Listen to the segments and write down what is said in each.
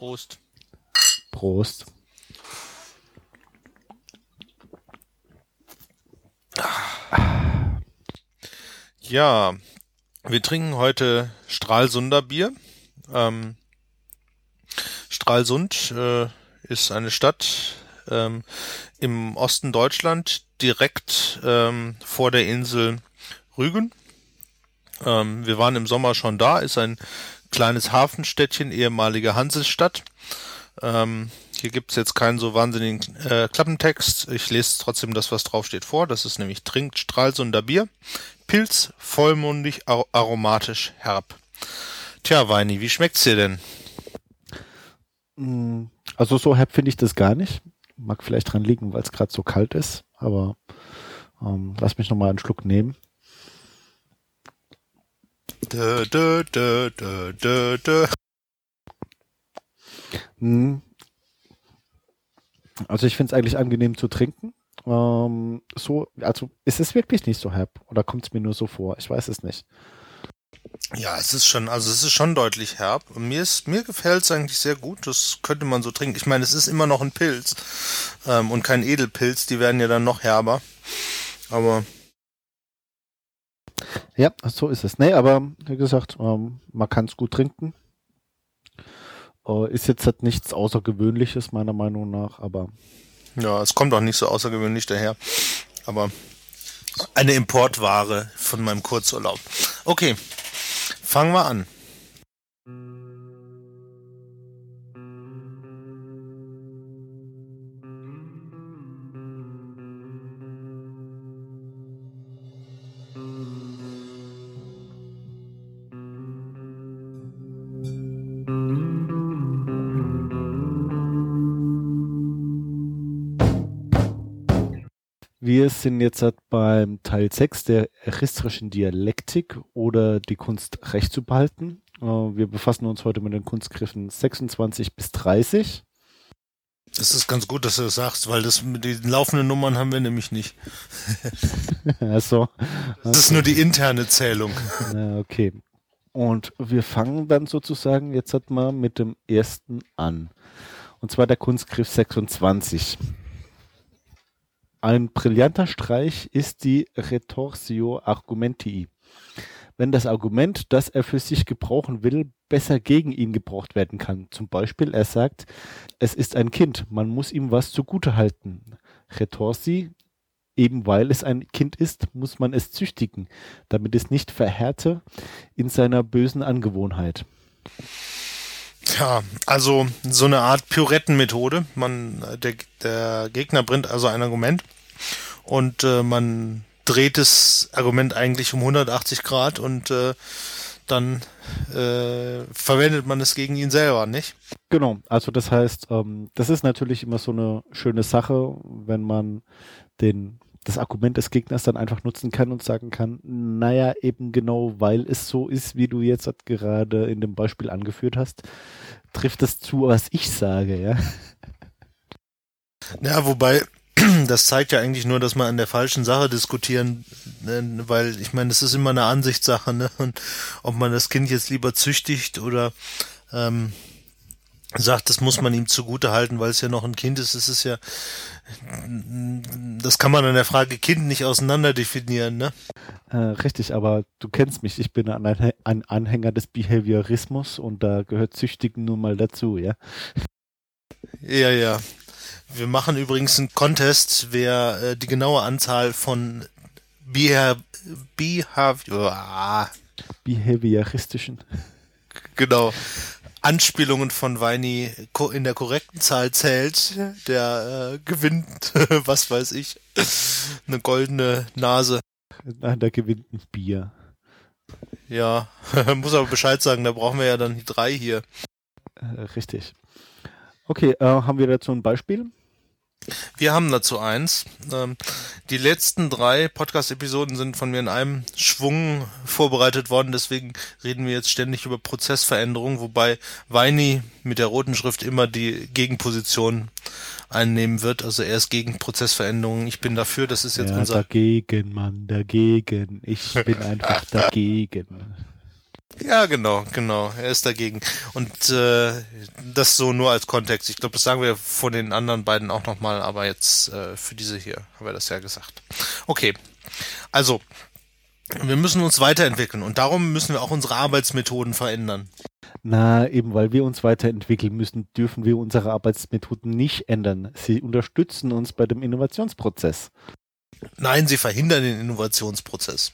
Prost. Prost. Ja, wir trinken heute Stralsunder Bier. Ähm, Stralsund äh, ist eine Stadt ähm, im Osten Deutschland, direkt ähm, vor der Insel Rügen. Ähm, wir waren im Sommer schon da, ist ein kleines Hafenstädtchen, ehemalige Hansestadt. Ähm, hier gibt's jetzt keinen so wahnsinnigen äh, Klappentext. Ich lese trotzdem das, was draufsteht, vor. Das ist nämlich trinkt Stralsunder Bier. Pilz, vollmundig, ar aromatisch, herb. Tja, Weini, wie schmeckt's dir denn? Mm, also so herb finde ich das gar nicht. Mag vielleicht dran liegen, weil es gerade so kalt ist. Aber ähm, lass mich nochmal einen Schluck nehmen. Dö, dö, dö, dö, dö, dö. Mm. Also ich finde es eigentlich angenehm zu trinken. Ähm, so, also ist es wirklich nicht so herb oder kommt es mir nur so vor? Ich weiß es nicht. Ja, es ist schon, also es ist schon deutlich herb. Und mir ist, mir gefällt es eigentlich sehr gut. Das könnte man so trinken. Ich meine, es ist immer noch ein Pilz ähm, und kein Edelpilz. Die werden ja dann noch herber. Aber Ja, so ist es. Nee, aber wie gesagt, ähm, man kann es gut trinken. Äh, ist jetzt halt nichts Außergewöhnliches, meiner Meinung nach, aber ja, es kommt auch nicht so außergewöhnlich daher. Aber eine Importware von meinem Kurzurlaub. Okay, fangen wir an. Wir sind jetzt halt beim Teil 6 der aristischen Dialektik oder die Kunst recht zu behalten. Äh, Wir befassen uns heute mit den Kunstgriffen 26 bis 30. Das ist ganz gut, dass du das sagst, weil das mit den laufenden Nummern haben wir nämlich nicht. also, Das ist nur die interne Zählung. okay. Und wir fangen dann sozusagen jetzt halt mal mit dem ersten an. Und zwar der Kunstgriff 26. Ein brillanter Streich ist die Retorsio Argumentii. Wenn das Argument, das er für sich gebrauchen will, besser gegen ihn gebraucht werden kann. Zum Beispiel, er sagt, es ist ein Kind, man muss ihm was zugutehalten. Retorsi, eben weil es ein Kind ist, muss man es züchtigen, damit es nicht verhärte in seiner bösen Angewohnheit. Ja, also so eine Art Pyrettenmethode. Man, der, der Gegner bringt also ein Argument und äh, man dreht das Argument eigentlich um 180 Grad und äh, dann äh, verwendet man es gegen ihn selber, nicht? Genau, also das heißt, ähm, das ist natürlich immer so eine schöne Sache, wenn man den, das Argument des Gegners dann einfach nutzen kann und sagen kann, naja, eben genau, weil es so ist, wie du jetzt gerade in dem Beispiel angeführt hast, trifft es zu, was ich sage, ja. Ja, wobei das zeigt ja eigentlich nur, dass man an der falschen Sache diskutieren, ne, weil ich meine, das ist immer eine Ansichtssache, ne? Und ob man das Kind jetzt lieber züchtigt oder ähm, sagt, das muss man ihm zugute halten, weil es ja noch ein Kind ist, das ist ja, das kann man an der Frage Kind nicht auseinander definieren, ne? Äh, richtig, aber du kennst mich, ich bin ein Anhänger des Behaviorismus und da gehört Züchtigen nun mal dazu, ja. Ja, ja. Wir machen übrigens einen Contest, wer äh, die genaue Anzahl von Beha Behavior, ah, Behavioristischen. genau, Anspielungen von Weini in der korrekten Zahl zählt, der äh, gewinnt, was weiß ich, eine goldene Nase. Nein, da gewinnt ein Bier. Ja, muss aber Bescheid sagen, da brauchen wir ja dann die drei hier. Äh, richtig. Okay, äh, haben wir dazu ein Beispiel? Wir haben dazu eins. Ähm, die letzten drei Podcast-Episoden sind von mir in einem Schwung vorbereitet worden, deswegen reden wir jetzt ständig über Prozessveränderungen, wobei Weini mit der roten Schrift immer die Gegenposition einnehmen wird. Also er ist gegen Prozessveränderungen. Ich bin dafür, das ist jetzt ja, unser. dagegen, Mann, dagegen. Ich bin einfach dagegen. Ja, genau, genau. Er ist dagegen. Und äh, das so nur als Kontext. Ich glaube, das sagen wir von den anderen beiden auch nochmal, aber jetzt äh, für diese hier haben wir das ja gesagt. Okay. Also, wir müssen uns weiterentwickeln und darum müssen wir auch unsere Arbeitsmethoden verändern. Na, eben weil wir uns weiterentwickeln müssen, dürfen wir unsere Arbeitsmethoden nicht ändern. Sie unterstützen uns bei dem Innovationsprozess. Nein, sie verhindern den Innovationsprozess.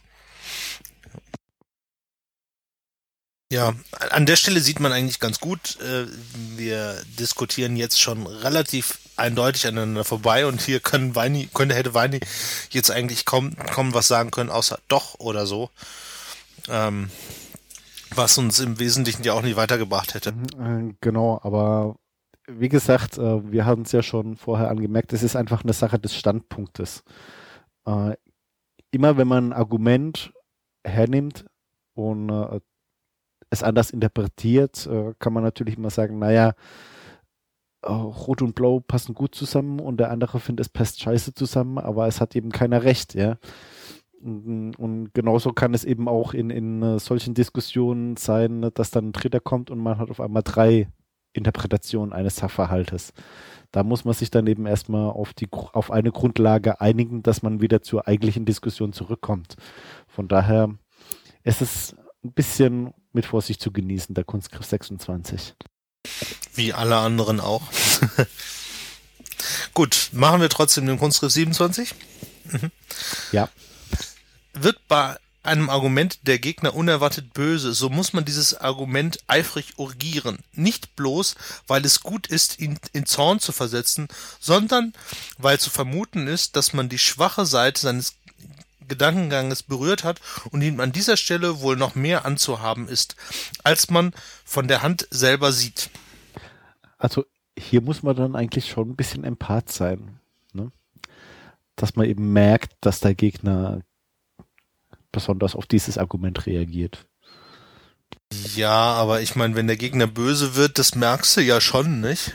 Ja, an der Stelle sieht man eigentlich ganz gut, äh, wir diskutieren jetzt schon relativ eindeutig aneinander vorbei und hier können Weini, könnte, hätte Weini jetzt eigentlich kaum, kaum was sagen können, außer doch oder so. Ähm, was uns im Wesentlichen ja auch nicht weitergebracht hätte. Mhm, äh, genau, aber wie gesagt, äh, wir haben es ja schon vorher angemerkt, es ist einfach eine Sache des Standpunktes. Immer wenn man ein Argument hernimmt und es anders interpretiert, äh, kann man natürlich immer sagen, naja, äh, Rot und Blau passen gut zusammen und der andere findet, es passt scheiße zusammen, aber es hat eben keiner recht, ja. Und, genauso kann es eben auch in, in uh, solchen Diskussionen sein, dass dann ein Dritter kommt und man hat auf einmal drei Interpretationen eines Sachverhaltes. Da muss man sich dann eben erstmal auf, die, auf eine Grundlage einigen, dass man wieder zur eigentlichen Diskussion zurückkommt. Von daher ist es ein bisschen mit Vorsicht zu genießen, der Kunstgriff 26. Wie alle anderen auch. Gut, machen wir trotzdem den Kunstgriff 27? Mhm. Ja. Wird bei einem Argument der Gegner unerwartet böse, so muss man dieses Argument eifrig urgieren. Nicht bloß, weil es gut ist, ihn in Zorn zu versetzen, sondern weil zu vermuten ist, dass man die schwache Seite seines Gedankenganges berührt hat und ihm an dieser Stelle wohl noch mehr anzuhaben ist, als man von der Hand selber sieht. Also hier muss man dann eigentlich schon ein bisschen empath sein. Ne? Dass man eben merkt, dass der Gegner besonders auf dieses Argument reagiert. Ja, aber ich meine, wenn der Gegner böse wird, das merkst du ja schon, nicht?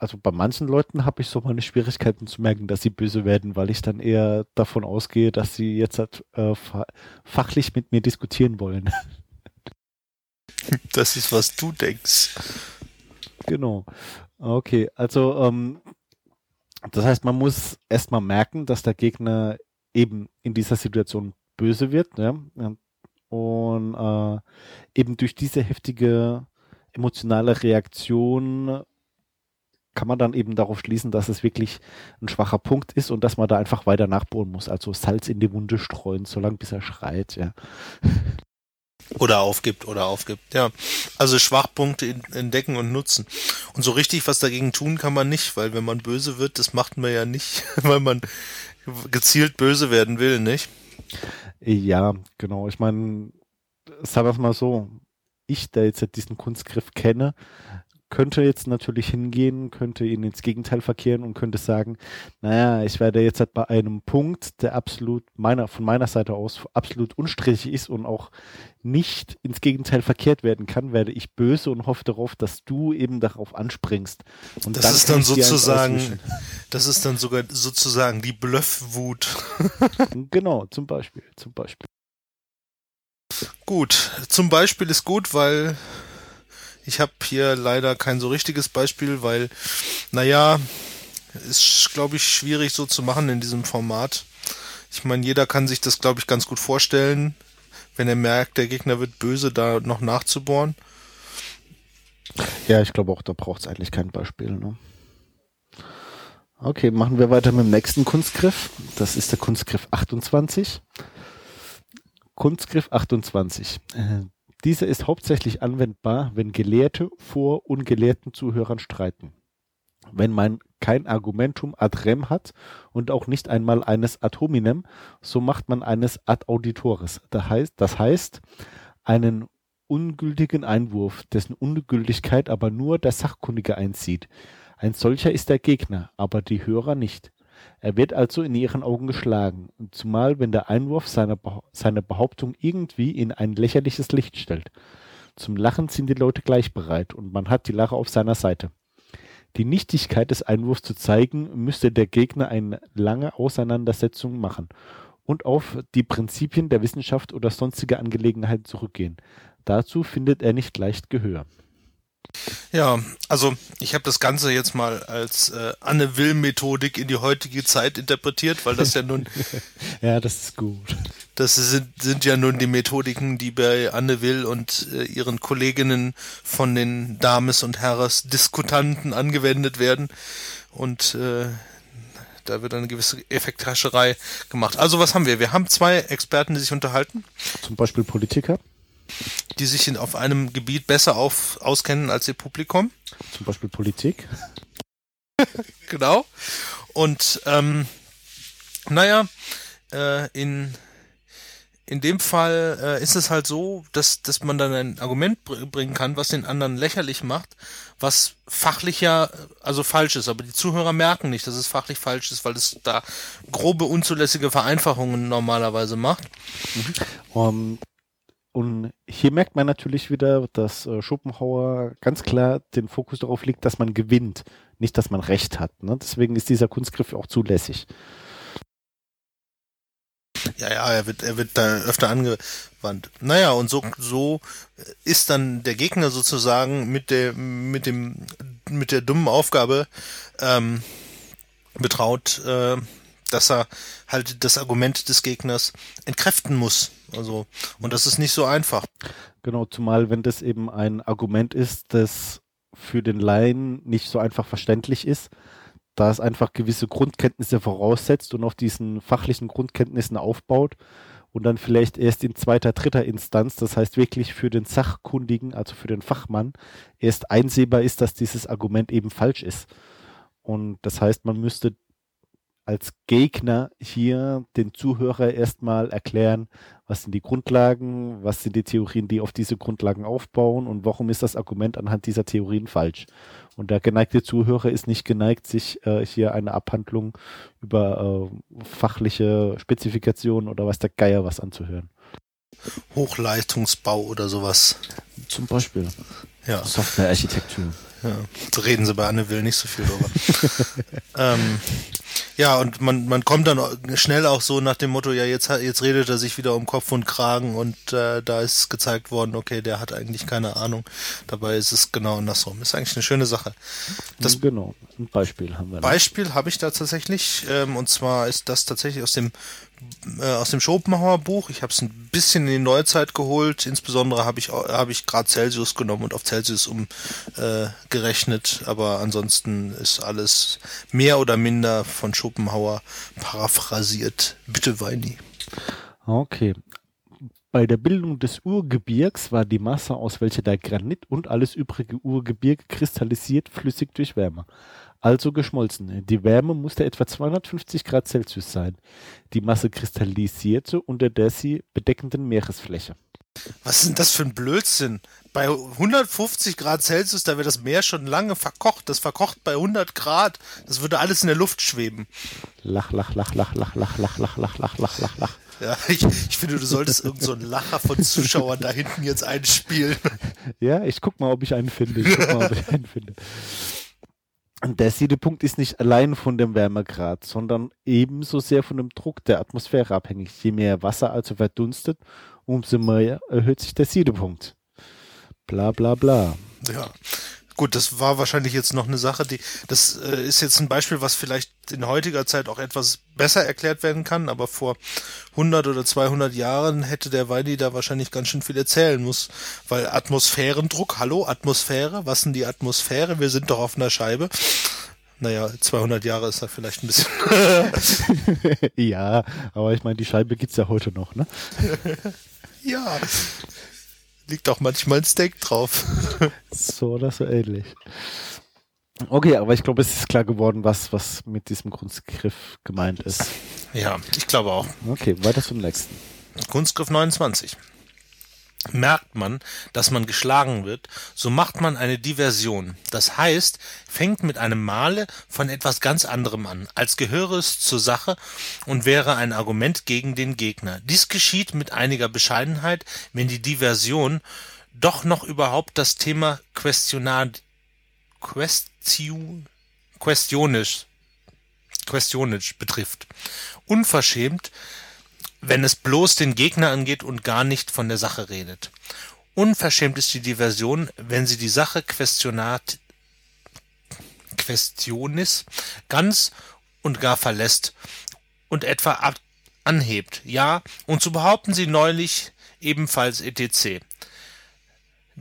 Also bei manchen Leuten habe ich so meine Schwierigkeiten zu merken, dass sie böse werden, weil ich dann eher davon ausgehe, dass sie jetzt halt, äh, fachlich mit mir diskutieren wollen. Das ist, was du denkst. Genau. Okay, also ähm, das heißt, man muss erstmal merken, dass der Gegner eben in dieser Situation böse wird, ja, und äh, eben durch diese heftige emotionale Reaktion kann man dann eben darauf schließen, dass es wirklich ein schwacher Punkt ist und dass man da einfach weiter nachbohren muss. Also Salz in die Wunde streuen, solange bis er schreit, ja. Oder aufgibt oder aufgibt, ja. Also Schwachpunkte entdecken und nutzen. Und so richtig was dagegen tun kann man nicht, weil wenn man böse wird, das macht man ja nicht, weil man gezielt böse werden will, nicht? Ja, genau. Ich meine, sagen wir es mal so, ich, der jetzt diesen Kunstgriff kenne, könnte jetzt natürlich hingehen, könnte ihn ins Gegenteil verkehren und könnte sagen, naja, ich werde jetzt halt bei einem Punkt, der absolut meiner, von meiner Seite aus absolut unstrittig ist und auch nicht ins Gegenteil verkehrt werden kann, werde ich böse und hoffe darauf, dass du eben darauf anspringst. Und das dann ist dann sozusagen, das ist dann sogar sozusagen die Bluffwut. genau, zum Beispiel, zum Beispiel. Gut, zum Beispiel ist gut, weil ich habe hier leider kein so richtiges Beispiel, weil, naja, ist, glaube ich, schwierig so zu machen in diesem Format. Ich meine, jeder kann sich das, glaube ich, ganz gut vorstellen, wenn er merkt, der Gegner wird böse, da noch nachzubohren. Ja, ich glaube auch, da braucht es eigentlich kein Beispiel. Ne? Okay, machen wir weiter mit dem nächsten Kunstgriff. Das ist der Kunstgriff 28. Kunstgriff 28. Dieser ist hauptsächlich anwendbar, wenn Gelehrte vor ungelehrten Zuhörern streiten. Wenn man kein Argumentum ad rem hat und auch nicht einmal eines ad hominem, so macht man eines ad auditores. Das heißt, das heißt einen ungültigen Einwurf, dessen Ungültigkeit aber nur der Sachkundige einzieht. Ein solcher ist der Gegner, aber die Hörer nicht. Er wird also in ihren Augen geschlagen, zumal wenn der Einwurf seine, Behauptung irgendwie in ein lächerliches Licht stellt. Zum Lachen sind die Leute gleich bereit und man hat die Lache auf seiner Seite. Die Nichtigkeit des Einwurfs zu zeigen, müsste der Gegner eine lange Auseinandersetzung machen, und auf die Prinzipien der Wissenschaft oder sonstige Angelegenheiten zurückgehen. Dazu findet er nicht leicht Gehör. Ja, also ich habe das Ganze jetzt mal als äh, Anne Will-Methodik in die heutige Zeit interpretiert, weil das ja nun. ja, das ist gut. Das sind, sind ja nun die Methodiken, die bei Anne Will und äh, ihren Kolleginnen von den Dames und Herres Diskutanten angewendet werden. Und äh, da wird eine gewisse Effekthascherei gemacht. Also was haben wir? Wir haben zwei Experten, die sich unterhalten. Zum Beispiel Politiker die sich in, auf einem Gebiet besser auf, auskennen als ihr Publikum. Zum Beispiel Politik. genau. Und ähm, naja, äh, in, in dem Fall äh, ist es halt so, dass, dass man dann ein Argument br bringen kann, was den anderen lächerlich macht, was fachlich ja also falsch ist. Aber die Zuhörer merken nicht, dass es fachlich falsch ist, weil es da grobe, unzulässige Vereinfachungen normalerweise macht. Mhm. Um, und hier merkt man natürlich wieder, dass äh, Schopenhauer ganz klar den Fokus darauf legt, dass man gewinnt, nicht, dass man Recht hat. Ne? Deswegen ist dieser Kunstgriff auch zulässig. Ja, ja, er wird, er wird da öfter angewandt. Naja, und so, so ist dann der Gegner sozusagen mit der, mit dem, mit der dummen Aufgabe ähm, betraut, äh, dass er halt das Argument des Gegners entkräften muss. Also, und das ist nicht so einfach. Genau, zumal wenn das eben ein Argument ist, das für den Laien nicht so einfach verständlich ist, da es einfach gewisse Grundkenntnisse voraussetzt und auf diesen fachlichen Grundkenntnissen aufbaut und dann vielleicht erst in zweiter, dritter Instanz, das heißt wirklich für den Sachkundigen, also für den Fachmann, erst einsehbar ist, dass dieses Argument eben falsch ist. Und das heißt, man müsste als Gegner hier den Zuhörer erstmal erklären, was sind die Grundlagen, was sind die Theorien, die auf diese Grundlagen aufbauen und warum ist das Argument anhand dieser Theorien falsch. Und der geneigte Zuhörer ist nicht geneigt, sich äh, hier eine Abhandlung über äh, fachliche Spezifikationen oder was der Geier was anzuhören. Hochleistungsbau oder sowas. Zum Beispiel. Ja. Softwarearchitektur. Ja, so reden sie bei Anne Will nicht so viel drüber. ähm, ja, und man, man kommt dann schnell auch so nach dem Motto, ja, jetzt, jetzt redet er sich wieder um Kopf und Kragen und äh, da ist gezeigt worden, okay, der hat eigentlich keine Ahnung. Dabei ist es genau andersrum. Ist eigentlich eine schöne Sache. Das genau, ein Beispiel haben wir. Beispiel habe ich da tatsächlich, ähm, und zwar ist das tatsächlich aus dem äh, aus dem Schopenhauer Buch. Ich habe es ein bisschen in die Neuzeit geholt. Insbesondere habe ich habe ich gerade Celsius genommen und auf Celsius umgerechnet. Äh, Aber ansonsten ist alles mehr oder minder von Schopenhauer paraphrasiert. Bitte Weini. Okay. Bei der Bildung des Urgebirgs war die Masse, aus welcher der Granit und alles übrige Urgebirge kristallisiert, flüssig durch Wärme also geschmolzen. Die Wärme musste etwa 250 Grad Celsius sein. Die Masse kristallisierte unter der sie bedeckenden Meeresfläche. Was ist denn das für ein Blödsinn? Bei 150 Grad Celsius, da wäre das Meer schon lange verkocht. Das verkocht bei 100 Grad. Das würde alles in der Luft schweben. Lach, lach, lach, lach, lach, lach, lach, lach, lach, lach, lach, lach, lach. Ja, ich, ich finde, du solltest irgendeinen so Lacher von Zuschauern da hinten jetzt einspielen. Ja, ich guck mal, ob ich einen finde. Ich guck mal, ob ich einen finde. Der Siedepunkt ist nicht allein von dem Wärmegrad, sondern ebenso sehr von dem Druck der Atmosphäre abhängig. Je mehr Wasser also verdunstet, umso mehr erhöht sich der Siedepunkt. Bla bla bla. Ja. Gut, das war wahrscheinlich jetzt noch eine Sache, die, das äh, ist jetzt ein Beispiel, was vielleicht in heutiger Zeit auch etwas besser erklärt werden kann, aber vor 100 oder 200 Jahren hätte der Weini da wahrscheinlich ganz schön viel erzählen muss, weil Atmosphärendruck, hallo, Atmosphäre, was denn die Atmosphäre? Wir sind doch auf einer Scheibe. Naja, 200 Jahre ist da vielleicht ein bisschen. ja, aber ich meine, die Scheibe gibt's ja heute noch, ne? ja liegt auch manchmal ein Steak drauf. so oder so ähnlich. Okay, aber ich glaube, es ist klar geworden, was, was mit diesem Kunstgriff gemeint ist. Ja, ich glaube auch. Okay, weiter zum nächsten. Kunstgriff 29. Merkt man, dass man geschlagen wird, so macht man eine Diversion. Das heißt, fängt mit einem Male von etwas ganz anderem an, als gehöre es zur Sache und wäre ein Argument gegen den Gegner. Dies geschieht mit einiger Bescheidenheit, wenn die Diversion doch noch überhaupt das Thema Questionad Question, questionisch, questionisch betrifft. Unverschämt wenn es bloß den Gegner angeht und gar nicht von der Sache redet. Unverschämt ist die Diversion, wenn sie die Sache questionat questionis ganz und gar verlässt und etwa ab anhebt, ja, und so behaupten sie neulich ebenfalls etc.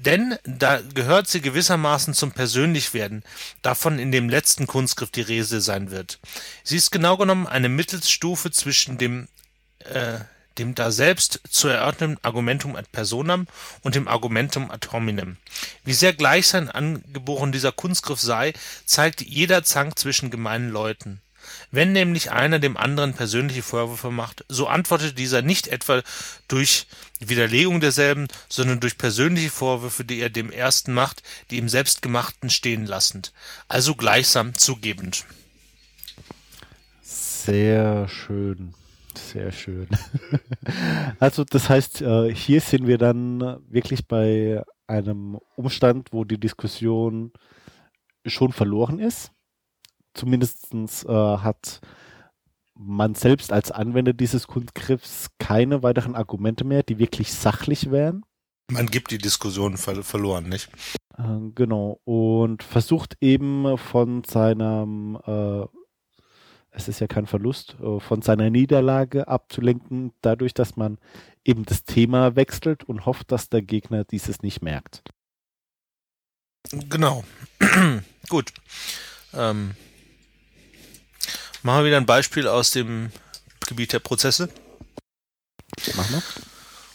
Denn da gehört sie gewissermaßen zum Persönlichwerden, davon in dem letzten Kunstgriff die Rese sein wird. Sie ist genau genommen eine Mittelsstufe zwischen dem äh, dem daselbst zu erörternden Argumentum ad personam und dem Argumentum ad hominem. Wie sehr gleich sein angeboren dieser Kunstgriff sei, zeigt jeder Zank zwischen gemeinen Leuten. Wenn nämlich einer dem anderen persönliche Vorwürfe macht, so antwortet dieser nicht etwa durch Widerlegung derselben, sondern durch persönliche Vorwürfe, die er dem ersten macht, die im Selbstgemachten stehen lassend, also gleichsam zugebend. Sehr schön. Sehr schön. Also das heißt, äh, hier sind wir dann wirklich bei einem Umstand, wo die Diskussion schon verloren ist. Zumindest äh, hat man selbst als Anwender dieses Kunstgriffs keine weiteren Argumente mehr, die wirklich sachlich wären. Man gibt die Diskussion ver verloren, nicht? Äh, genau. Und versucht eben von seinem äh, es ist ja kein Verlust, äh, von seiner Niederlage abzulenken, dadurch, dass man eben das Thema wechselt und hofft, dass der Gegner dieses nicht merkt. Genau. Gut. Ähm, machen wir wieder ein Beispiel aus dem Gebiet der Prozesse. Machen wir.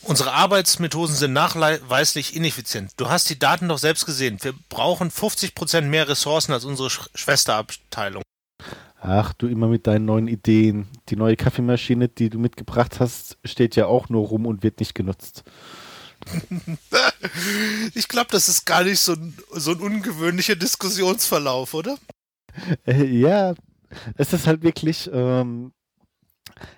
Unsere Arbeitsmethoden sind nachweislich ineffizient. Du hast die Daten doch selbst gesehen. Wir brauchen 50% mehr Ressourcen als unsere Schwesterabteilung. Ach, du immer mit deinen neuen Ideen. Die neue Kaffeemaschine, die du mitgebracht hast, steht ja auch nur rum und wird nicht genutzt. ich glaube, das ist gar nicht so ein, so ein ungewöhnlicher Diskussionsverlauf, oder? Äh, ja, es ist halt wirklich, ähm,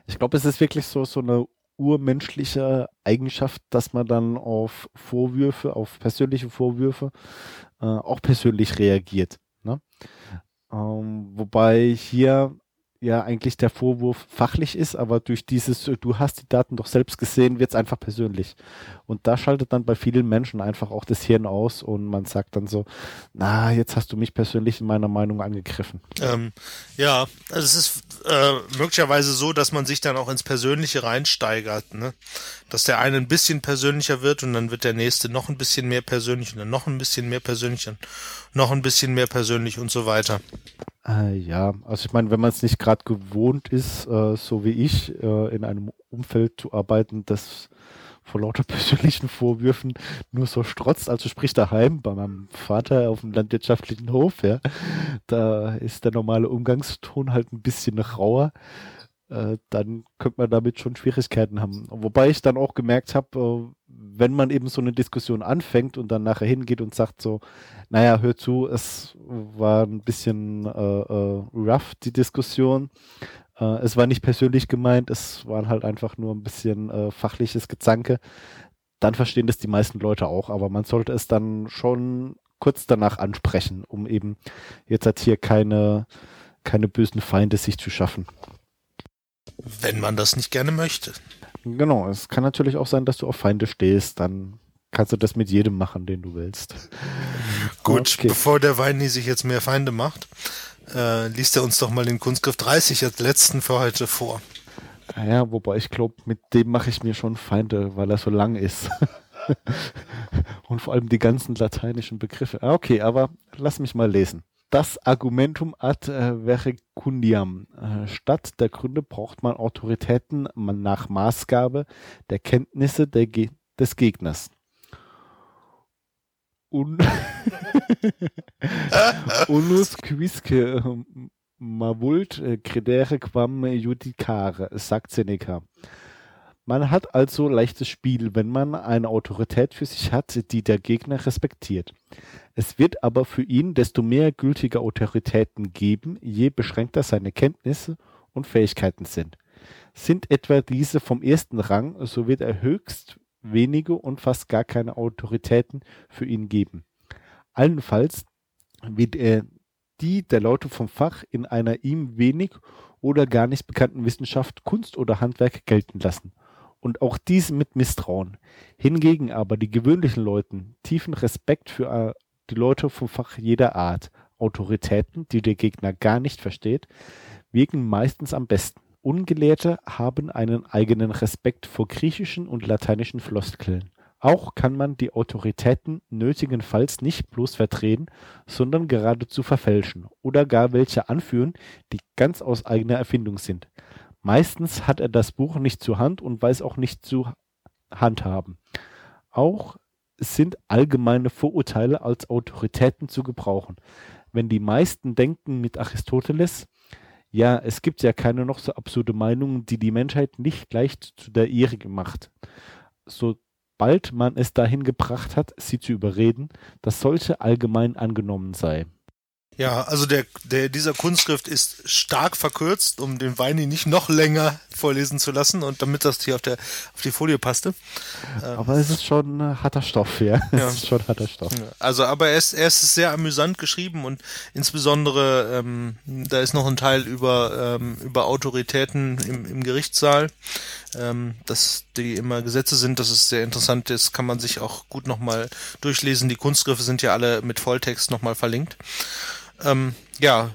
ich glaube, es ist wirklich so, so eine urmenschliche Eigenschaft, dass man dann auf Vorwürfe, auf persönliche Vorwürfe äh, auch persönlich reagiert. Ne? Ähm, wobei hier ja eigentlich der Vorwurf fachlich ist, aber durch dieses, äh, du hast die Daten doch selbst gesehen, wird es einfach persönlich. Und da schaltet dann bei vielen Menschen einfach auch das Hirn aus und man sagt dann so, na, jetzt hast du mich persönlich in meiner Meinung angegriffen. Ähm, ja, also es ist äh, möglicherweise so, dass man sich dann auch ins Persönliche reinsteigert, ne? Dass der eine ein bisschen persönlicher wird und dann wird der nächste noch ein bisschen mehr persönlich und dann noch ein bisschen mehr persönlich und noch ein bisschen mehr persönlich und so weiter. Äh, ja, also ich meine, wenn man es nicht gerade gewohnt ist, äh, so wie ich, äh, in einem Umfeld zu arbeiten, das vor lauter persönlichen Vorwürfen nur so strotzt, also sprich daheim bei meinem Vater auf dem landwirtschaftlichen Hof, ja, da ist der normale Umgangston halt ein bisschen rauer. Äh, dann könnte man damit schon Schwierigkeiten haben. Wobei ich dann auch gemerkt habe, äh, wenn man eben so eine Diskussion anfängt und dann nachher hingeht und sagt so, naja, hör zu, es war ein bisschen äh, äh, rough, die Diskussion. Es war nicht persönlich gemeint, es waren halt einfach nur ein bisschen fachliches Gezanke. Dann verstehen das die meisten Leute auch, aber man sollte es dann schon kurz danach ansprechen, um eben jetzt halt hier keine, keine bösen Feinde sich zu schaffen. Wenn man das nicht gerne möchte. Genau, es kann natürlich auch sein, dass du auf Feinde stehst, dann kannst du das mit jedem machen, den du willst. Gut, okay. bevor der Weini sich jetzt mehr Feinde macht, äh, liest er uns doch mal den Kunstgriff 30 als letzten für heute vor. Ja, wobei ich glaube, mit dem mache ich mir schon Feinde, weil er so lang ist. Und vor allem die ganzen lateinischen Begriffe. Ah, okay, aber lass mich mal lesen das Argumentum ad äh, verecundiam. Äh, statt der Gründe braucht man Autoritäten nach Maßgabe der Kenntnisse der Ge des Gegners. Un Unus quisque ähm, mavult äh, credere quam judicare, sagt Seneca. Man hat also leichtes Spiel, wenn man eine Autorität für sich hat, die der Gegner respektiert. Es wird aber für ihn desto mehr gültige Autoritäten geben, je beschränkter seine Kenntnisse und Fähigkeiten sind. Sind etwa diese vom ersten Rang, so wird er höchst wenige und fast gar keine Autoritäten für ihn geben. Allenfalls wird er die der Leute vom Fach in einer ihm wenig oder gar nicht bekannten Wissenschaft, Kunst oder Handwerk gelten lassen. Und auch dies mit Misstrauen. Hingegen aber die gewöhnlichen Leuten tiefen Respekt für äh, die Leute vom Fach jeder Art, Autoritäten, die der Gegner gar nicht versteht, wirken meistens am besten. Ungelehrte haben einen eigenen Respekt vor griechischen und lateinischen Floskeln. Auch kann man die Autoritäten nötigenfalls nicht bloß verdrehen, sondern geradezu verfälschen oder gar welche anführen, die ganz aus eigener Erfindung sind. Meistens hat er das Buch nicht zur Hand und weiß auch nicht zu handhaben. Auch sind allgemeine Vorurteile als Autoritäten zu gebrauchen. Wenn die meisten denken mit Aristoteles, ja, es gibt ja keine noch so absurde Meinung, die die Menschheit nicht gleich zu der ihrigen macht. So bald man es dahin gebracht hat, sie zu überreden, dass solche allgemein angenommen sei. Ja, also der, der, dieser Kunstschrift ist stark verkürzt, um den Weini nicht noch länger vorlesen zu lassen und damit das hier auf, der, auf die Folie passte. Ähm, aber es ist schon äh, harter Stoff, ja. ja. Es ist schon harter Stoff. Also, aber er ist, er ist sehr amüsant geschrieben und insbesondere, ähm, da ist noch ein Teil über, ähm, über Autoritäten im, im Gerichtssaal, ähm, dass die immer Gesetze sind, das ist sehr interessant, das kann man sich auch gut nochmal durchlesen. Die Kunstgriffe sind ja alle mit Volltext nochmal verlinkt. Ähm, ja,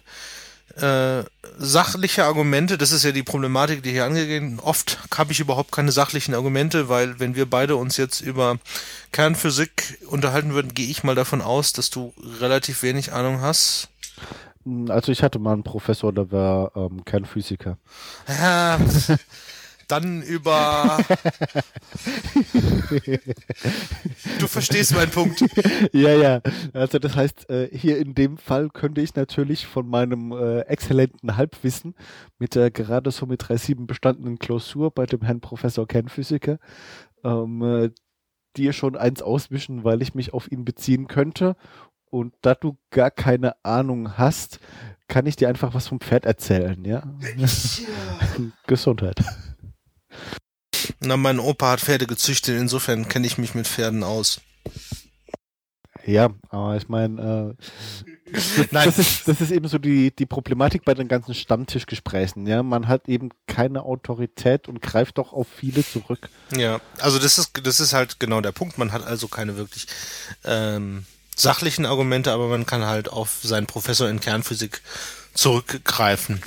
äh, sachliche Argumente, das ist ja die Problematik, die hier angegeben Oft habe ich überhaupt keine sachlichen Argumente, weil wenn wir beide uns jetzt über Kernphysik unterhalten würden, gehe ich mal davon aus, dass du relativ wenig Ahnung hast. Also ich hatte mal einen Professor, der war ähm, Kernphysiker. Ja, dann über. du verstehst meinen Punkt. Ja, ja. Also das heißt, äh, hier in dem Fall könnte ich natürlich von meinem äh, exzellenten Halbwissen mit der gerade so mit 3.7 bestandenen Klausur bei dem Herrn Professor Kernphysiker ähm, äh, dir schon eins auswischen, weil ich mich auf ihn beziehen könnte. Und da du gar keine Ahnung hast, kann ich dir einfach was vom Pferd erzählen, ja? Gesundheit. Na, mein Opa hat Pferde gezüchtet, insofern kenne ich mich mit Pferden aus. Ja, aber ich meine, äh, das, ist, das ist eben so die, die Problematik bei den ganzen Stammtischgesprächen. Ja, man hat eben keine Autorität und greift doch auf viele zurück. Ja, also das ist, das ist halt genau der Punkt. Man hat also keine wirklich ähm, sachlichen Argumente, aber man kann halt auf seinen Professor in Kernphysik zurückgreifen.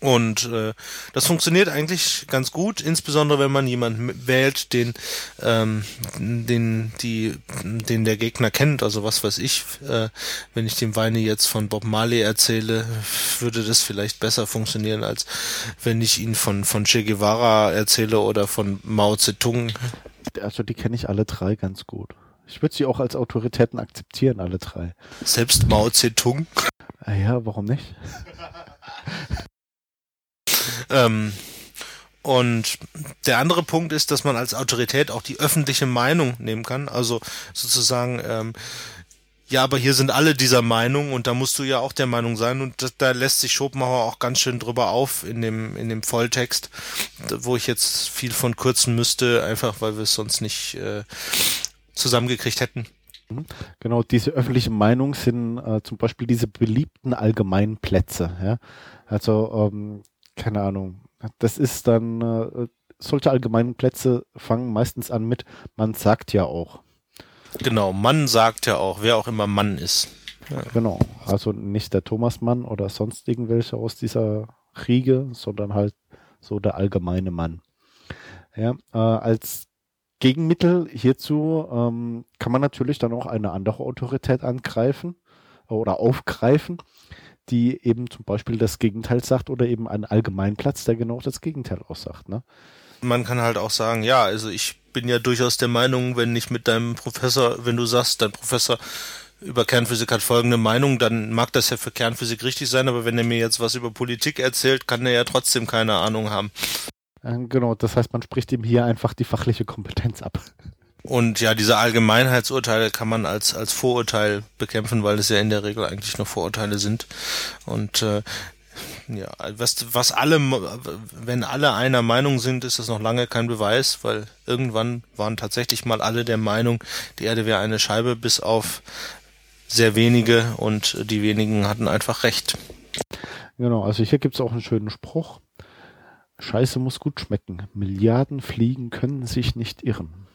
Und äh, das funktioniert eigentlich ganz gut, insbesondere wenn man jemanden wählt, den, ähm, den, die, den der Gegner kennt. Also was weiß ich, äh, wenn ich dem Weine jetzt von Bob Marley erzähle, würde das vielleicht besser funktionieren, als wenn ich ihn von, von Che Guevara erzähle oder von Mao Zedong. Also die kenne ich alle drei ganz gut. Ich würde sie auch als Autoritäten akzeptieren, alle drei. Selbst Mao Zedong? Ah ja, warum nicht? Ähm, und der andere Punkt ist, dass man als Autorität auch die öffentliche Meinung nehmen kann. Also sozusagen, ähm, ja, aber hier sind alle dieser Meinung und da musst du ja auch der Meinung sein. Und da, da lässt sich Schopenhauer auch ganz schön drüber auf in dem, in dem Volltext, wo ich jetzt viel von kürzen müsste, einfach weil wir es sonst nicht äh, zusammengekriegt hätten. Mhm. Genau, diese öffentliche Meinung sind äh, zum Beispiel diese beliebten allgemeinen Plätze. Ja? Also ähm, keine Ahnung. Das ist dann, äh, solche allgemeinen Plätze fangen meistens an mit, man sagt ja auch. Genau, Mann sagt ja auch, wer auch immer Mann ist. Ja. Genau, also nicht der Thomas Mann oder sonst irgendwelche aus dieser Riege, sondern halt so der allgemeine Mann. Ja, äh, als Gegenmittel hierzu ähm, kann man natürlich dann auch eine andere Autorität angreifen oder aufgreifen die eben zum Beispiel das Gegenteil sagt oder eben einen Allgemeinplatz, der genau das Gegenteil aussagt. Ne? Man kann halt auch sagen, ja, also ich bin ja durchaus der Meinung, wenn ich mit deinem Professor, wenn du sagst, dein Professor über Kernphysik hat folgende Meinung, dann mag das ja für Kernphysik richtig sein, aber wenn er mir jetzt was über Politik erzählt, kann er ja trotzdem keine Ahnung haben. Äh, genau, das heißt, man spricht ihm hier einfach die fachliche Kompetenz ab. Und ja, diese Allgemeinheitsurteile kann man als, als Vorurteil bekämpfen, weil es ja in der Regel eigentlich nur Vorurteile sind. Und äh, ja, was, was alle, wenn alle einer Meinung sind, ist das noch lange kein Beweis, weil irgendwann waren tatsächlich mal alle der Meinung, die Erde wäre eine Scheibe, bis auf sehr wenige und die wenigen hatten einfach recht. Genau, also hier gibt es auch einen schönen Spruch. Scheiße muss gut schmecken. Milliarden Fliegen können sich nicht irren.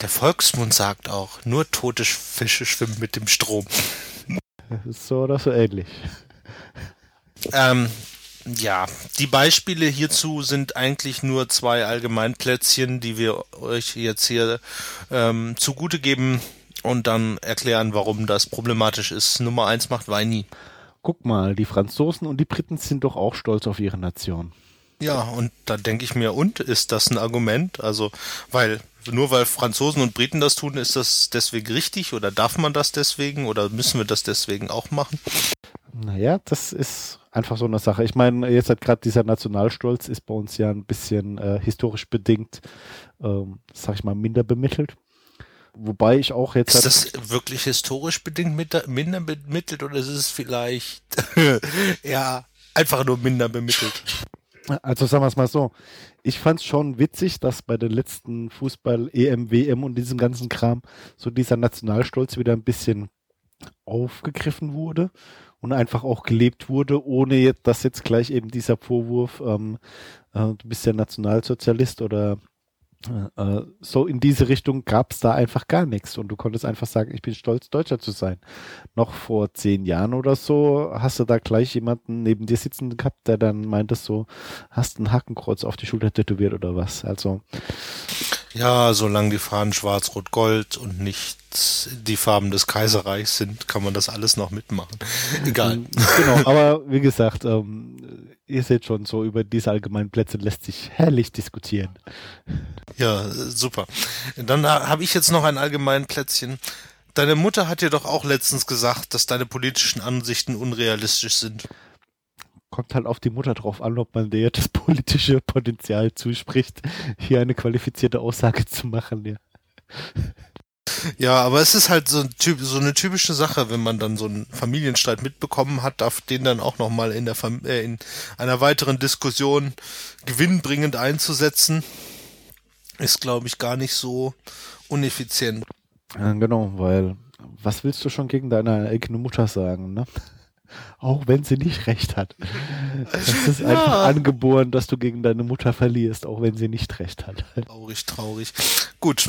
Der Volksmund sagt auch, nur tote Fische schwimmen mit dem Strom. So oder so ähnlich. Ähm, ja, die Beispiele hierzu sind eigentlich nur zwei Allgemeinplätzchen, die wir euch jetzt hier ähm, zugute geben und dann erklären, warum das problematisch ist. Nummer eins macht Weini. Guck mal, die Franzosen und die Briten sind doch auch stolz auf ihre Nation. Ja, und da denke ich mir, und ist das ein Argument? Also, weil nur weil Franzosen und Briten das tun, ist das deswegen richtig oder darf man das deswegen oder müssen wir das deswegen auch machen? Naja, das ist einfach so eine Sache. Ich meine, jetzt hat gerade dieser Nationalstolz ist bei uns ja ein bisschen äh, historisch bedingt, ähm, sag ich mal, minder bemittelt. Wobei ich auch jetzt. Ist das wirklich historisch bedingt minder bemittelt oder ist es vielleicht ja einfach nur minder bemittelt? Also sagen wir es mal so. Ich fand es schon witzig, dass bei den letzten Fußball, EM, WM und diesem ganzen Kram so dieser Nationalstolz wieder ein bisschen aufgegriffen wurde und einfach auch gelebt wurde, ohne dass jetzt gleich eben dieser Vorwurf, ähm, äh, du bist ja Nationalsozialist oder äh, äh, so in diese Richtung gab es da einfach gar nichts und du konntest einfach sagen, ich bin stolz, Deutscher zu sein. Noch vor zehn Jahren oder so hast du da gleich jemanden neben dir sitzen gehabt, der dann meinte so, hast ein Hakenkreuz auf die Schulter tätowiert oder was. Also ja, solange die Fahnen schwarz-rot-gold und nicht die Farben des Kaiserreichs sind, kann man das alles noch mitmachen. Egal. Genau, aber wie gesagt, ähm, ihr seht schon, so über diese allgemeinen Plätze lässt sich herrlich diskutieren. Ja, super. Dann habe ich jetzt noch ein allgemeinen Plätzchen. Deine Mutter hat dir doch auch letztens gesagt, dass deine politischen Ansichten unrealistisch sind. Kommt halt auf die Mutter drauf an, ob man der das politische Potenzial zuspricht, hier eine qualifizierte Aussage zu machen. Ja. Ja, aber es ist halt so, ein typ, so eine typische Sache, wenn man dann so einen Familienstreit mitbekommen hat, darf den dann auch nochmal in, der äh, in einer weiteren Diskussion gewinnbringend einzusetzen, ist, glaube ich, gar nicht so uneffizient. Ja, genau, weil was willst du schon gegen deine eigene Mutter sagen, ne? Auch wenn sie nicht recht hat. Das ist ja. einfach angeboren, dass du gegen deine Mutter verlierst, auch wenn sie nicht recht hat. Traurig, traurig. Gut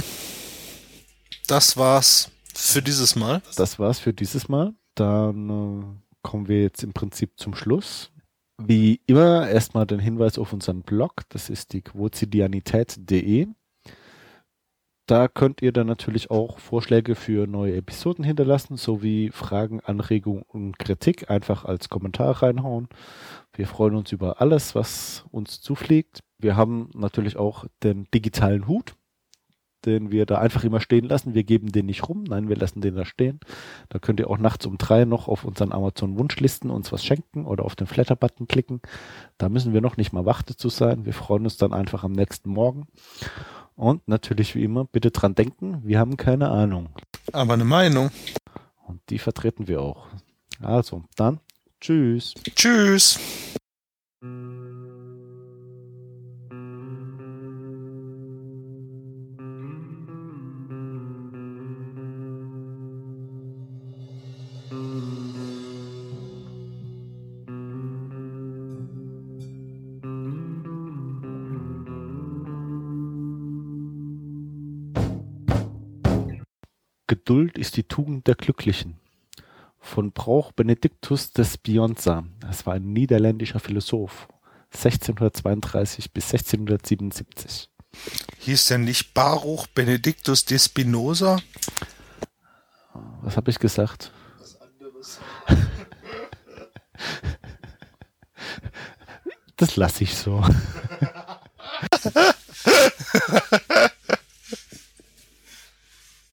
das war's für dieses Mal. Das war's für dieses Mal. Dann äh, kommen wir jetzt im Prinzip zum Schluss. Wie immer erstmal den Hinweis auf unseren Blog. Das ist die quotidianität.de. Da könnt ihr dann natürlich auch Vorschläge für neue Episoden hinterlassen, sowie Fragen, Anregungen und Kritik einfach als Kommentar reinhauen. Wir freuen uns über alles, was uns zufliegt. Wir haben natürlich auch den digitalen Hut den wir da einfach immer stehen lassen. Wir geben den nicht rum, nein, wir lassen den da stehen. Da könnt ihr auch nachts um drei noch auf unseren Amazon-Wunschlisten uns was schenken oder auf den Flatter-Button klicken. Da müssen wir noch nicht mal warte zu sein. Wir freuen uns dann einfach am nächsten Morgen. Und natürlich wie immer, bitte dran denken, wir haben keine Ahnung. Aber eine Meinung. Und die vertreten wir auch. Also, dann, tschüss. Tschüss. Geduld ist die Tugend der Glücklichen. Von Brauch Benedictus de Spionza. Das war ein niederländischer Philosoph. 1632 bis 1677. Hieß der nicht Baruch Benedictus de Spinoza? Was habe ich gesagt? Was anderes. das lasse ich so.